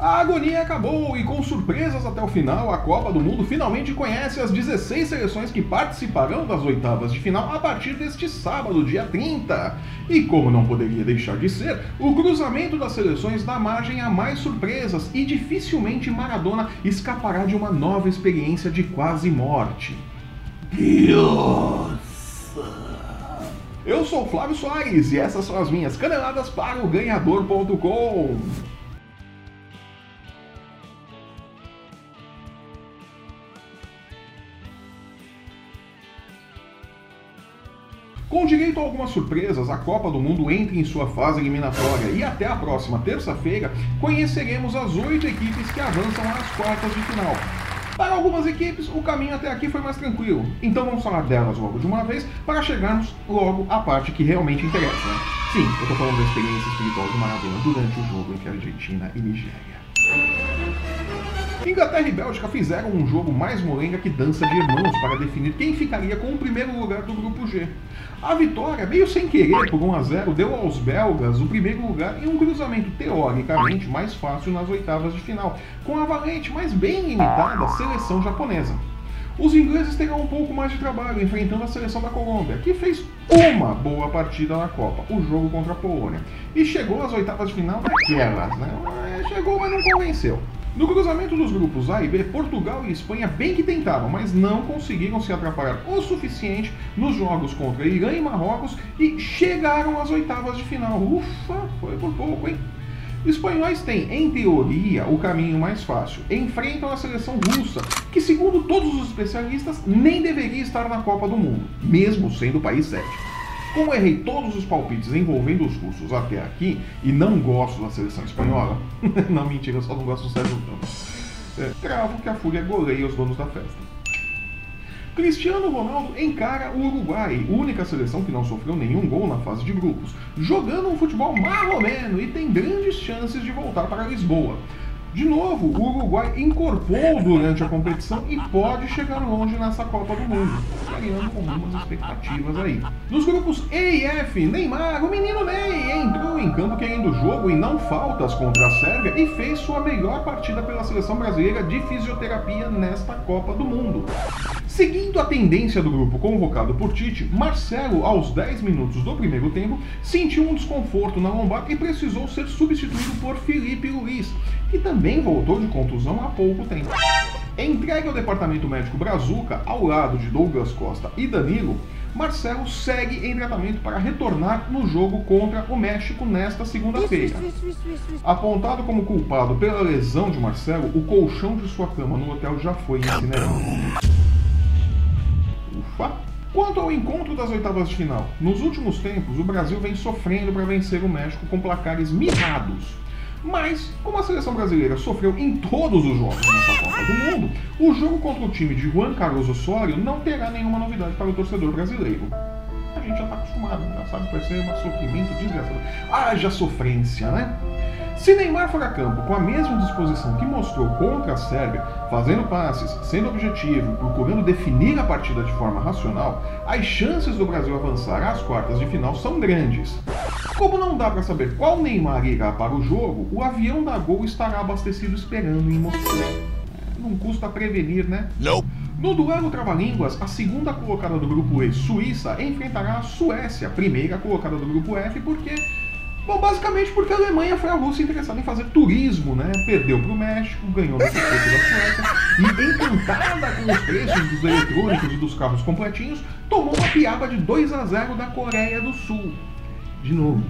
A agonia acabou e, com surpresas até o final, a Copa do Mundo finalmente conhece as 16 seleções que participarão das oitavas de final a partir deste sábado, dia 30. E como não poderia deixar de ser, o cruzamento das seleções dá margem a mais surpresas e dificilmente Maradona escapará de uma nova experiência de quase morte. Eu sou Flávio Soares e essas são as minhas caneladas para o ganhador.com. Com direito a algumas surpresas, a Copa do Mundo entra em sua fase eliminatória e até a próxima terça-feira conheceremos as oito equipes que avançam às quartas de final. Para algumas equipes, o caminho até aqui foi mais tranquilo, então vamos falar delas logo de uma vez para chegarmos logo à parte que realmente interessa. Sim, eu estou falando da experiência espiritual de Maradona durante o jogo entre Argentina e Nigéria. Inglaterra e Bélgica fizeram um jogo mais molenga que dança de irmãos para definir quem ficaria com o primeiro lugar do grupo G. A vitória, meio sem querer, por 1 a 0, deu aos belgas o primeiro lugar em um cruzamento teoricamente mais fácil nas oitavas de final, com a valente, mas bem limitada, seleção japonesa. Os ingleses terão um pouco mais de trabalho enfrentando a seleção da Colômbia, que fez uma boa partida na Copa, o jogo contra a Polônia, e chegou às oitavas de final daquelas, né? Chegou, mas não convenceu. No cruzamento dos grupos A e B, Portugal e Espanha bem que tentaram, mas não conseguiram se atrapalhar o suficiente nos jogos contra Irã e Marrocos e chegaram às oitavas de final. Ufa, foi por pouco, hein? Espanhóis têm, em teoria, o caminho mais fácil. Enfrentam a seleção russa, que, segundo todos os especialistas, nem deveria estar na Copa do Mundo, mesmo sendo o país sétimo. Como errei todos os palpites envolvendo os russos até aqui e não gosto da seleção espanhola, não mentira, eu só não gosto do Sérgio Ramos, é, cravo que a Fúria goleia os donos da festa. Cristiano Ronaldo encara o Uruguai, única seleção que não sofreu nenhum gol na fase de grupos, jogando um futebol marromeno e tem grandes chances de voltar para Lisboa. De novo, o Uruguai incorporou durante a competição e pode chegar longe nessa Copa do Mundo, criando algumas expectativas aí. Nos grupos E e F, Neymar, o menino Ney, entrou em campo querendo jogo e não faltas contra a Sérvia e fez sua melhor partida pela seleção brasileira de fisioterapia nesta Copa do Mundo. Seguindo a tendência do grupo convocado por Tite, Marcelo, aos 10 minutos do primeiro tempo, sentiu um desconforto na lombar e precisou ser substituído por Felipe Luiz, que também voltou de contusão há pouco tempo. Entregue ao departamento médico Brazuca, ao lado de Douglas Costa e Danilo, Marcelo segue em tratamento para retornar no jogo contra o México nesta segunda-feira. Apontado como culpado pela lesão de Marcelo, o colchão de sua cama no hotel já foi incinerado. Quanto ao encontro das oitavas de final, nos últimos tempos o Brasil vem sofrendo para vencer o México com placares mirrados. Mas, como a seleção brasileira sofreu em todos os jogos nessa Copa do Mundo, o jogo contra o time de Juan Carlos Osório não terá nenhuma novidade para o torcedor brasileiro. A gente já está acostumado, já sabe que vai ser um sofrimento desgraçado. Haja sofrência, né? Se Neymar for a campo com a mesma disposição que mostrou contra a Sérvia, fazendo passes, sendo objetivo, procurando definir a partida de forma racional, as chances do Brasil avançar às quartas de final são grandes. Como não dá para saber qual Neymar irá para o jogo, o avião da Gol estará abastecido esperando em Moscou. É, não custa prevenir, né? Não. No duelo Trava-Línguas, a segunda colocada do grupo E, Suíça, enfrentará a Suécia, primeira colocada do grupo F, porque Bom, basicamente porque a Alemanha foi a Rússia interessada em fazer turismo, né? Perdeu para o México, ganhou no circuito da Suécia e, encantada com os preços dos eletrônicos e dos carros completinhos, tomou uma piaba de 2 a 0 da Coreia do Sul. De novo.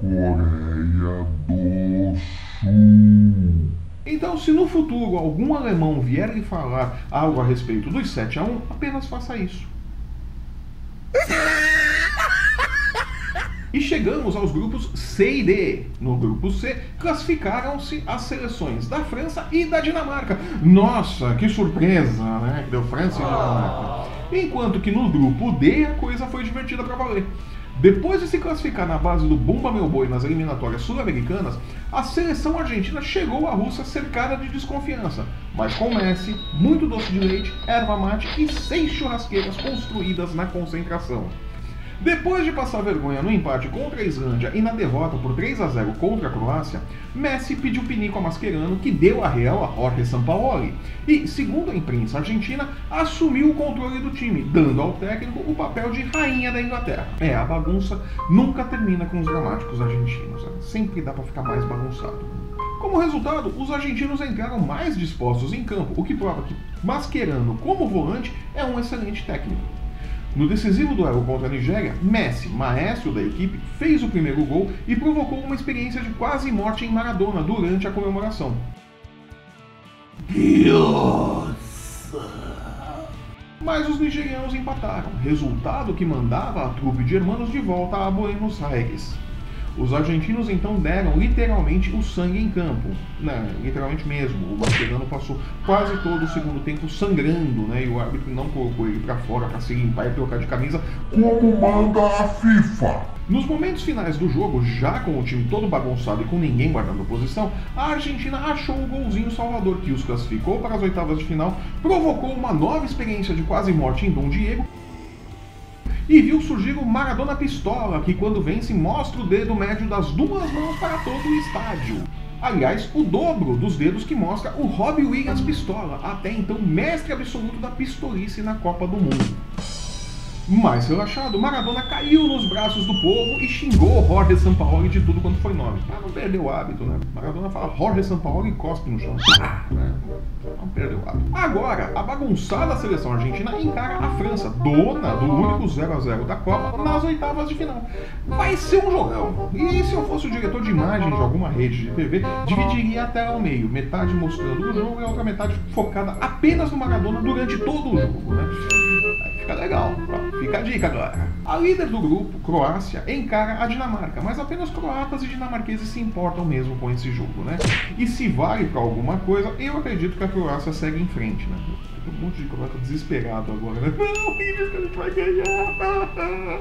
Coreia do Sul. Então, se no futuro algum alemão vier lhe falar algo a respeito dos 7 a 1, apenas faça isso. E chegamos aos grupos C e D. No grupo C, classificaram-se as seleções da França e da Dinamarca. Nossa, que surpresa, né? Que deu França e Dinamarca. Enquanto que no grupo D a coisa foi divertida para valer. Depois de se classificar na base do Bumba Meu Boi nas eliminatórias sul-americanas, a seleção argentina chegou à Rússia cercada de desconfiança, mas com Messi, muito doce de leite, erva mate e seis churrasqueiras construídas na concentração. Depois de passar vergonha no empate contra a Islândia e na derrota por 3 a 0 contra a Croácia, Messi pediu pinico a Mascherano, que deu a real a Jorge Sampaoli, e, segundo a imprensa argentina, assumiu o controle do time, dando ao técnico o papel de rainha da Inglaterra. É, a bagunça nunca termina com os dramáticos argentinos, né? sempre dá para ficar mais bagunçado. Como resultado, os argentinos entraram mais dispostos em campo, o que prova que Mascherano, como volante, é um excelente técnico. No decisivo duelo contra a Nigéria, Messi, maestro da equipe, fez o primeiro gol e provocou uma experiência de quase morte em Maradona durante a comemoração. Mas os nigerianos empataram, resultado que mandava a trupe de hermanos de volta a Buenos Aires. Os argentinos então deram literalmente o sangue em campo, né? literalmente mesmo. O Mascherano passou quase todo o segundo tempo sangrando, né? E o árbitro não colocou ele para fora para se limpar e trocar de camisa, como manda a FIFA. Nos momentos finais do jogo, já com o time todo bagunçado e com ninguém guardando posição, a Argentina achou o golzinho salvador que os classificou para as oitavas de final, provocou uma nova experiência de quase morte em Dom Diego e viu surgir o Maradona Pistola, que quando vence mostra o dedo médio das duas mãos para todo o estádio. Aliás, o dobro dos dedos que mostra o Robbie Williams Pistola, até então mestre absoluto da pistolice na Copa do Mundo. Mais relaxado, Maradona caiu nos braços do povo e xingou Jorge Sampaoli de tudo quanto foi nome. Para não perder o hábito, né? Maradona fala Jorge Sampaoli e cospe no chão. Ah, né? Não perdeu o hábito. Agora, a bagunçada seleção argentina encara a França, dona do único 0x0 da Copa, nas oitavas de final. Vai ser um jogão. E se eu fosse o diretor de imagem de alguma rede de TV, dividiria a tela ao meio, metade mostrando o jogo e a outra metade focada apenas no Maradona durante todo o jogo, né? Fica legal. Fica a dica agora. A líder do grupo, Croácia, encara a Dinamarca, mas apenas croatas e dinamarqueses se importam mesmo com esse jogo, né? E se vale para alguma coisa, eu acredito que a Croácia segue em frente, né? Tem um monte de croata desesperado agora, né? Não, que a gente vai ganhar!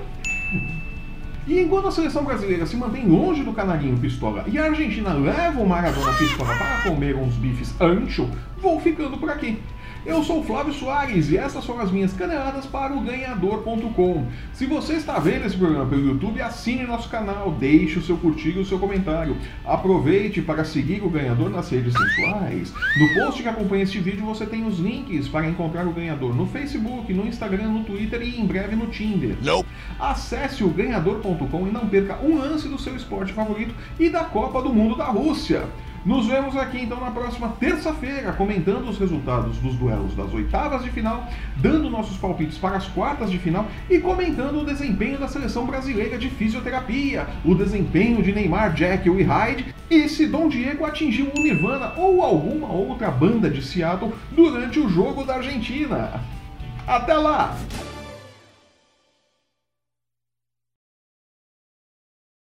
E enquanto a seleção brasileira se mantém longe do canarinho pistola e a Argentina leva o Maradona pistola para comer uns bifes ancho, vou ficando por aqui. Eu sou o Flávio Soares e essas foram as minhas caneladas para o ganhador.com. Se você está vendo esse programa pelo YouTube, assine nosso canal, deixe o seu curtir e o seu comentário. Aproveite para seguir o ganhador nas redes sociais. No post que acompanha este vídeo você tem os links para encontrar o ganhador no Facebook, no Instagram, no Twitter e em breve no Tinder. Nope. Acesse o ganhador.com e não perca um lance do seu esporte favorito e da Copa do Mundo da Rússia. Nos vemos aqui então na próxima terça-feira, comentando os resultados dos duelos das oitavas de final, dando nossos palpites para as quartas de final e comentando o desempenho da seleção brasileira de fisioterapia, o desempenho de Neymar, Jekyll e Hyde e se Dom Diego atingiu o Nirvana ou alguma outra banda de Seattle durante o jogo da Argentina. Até lá!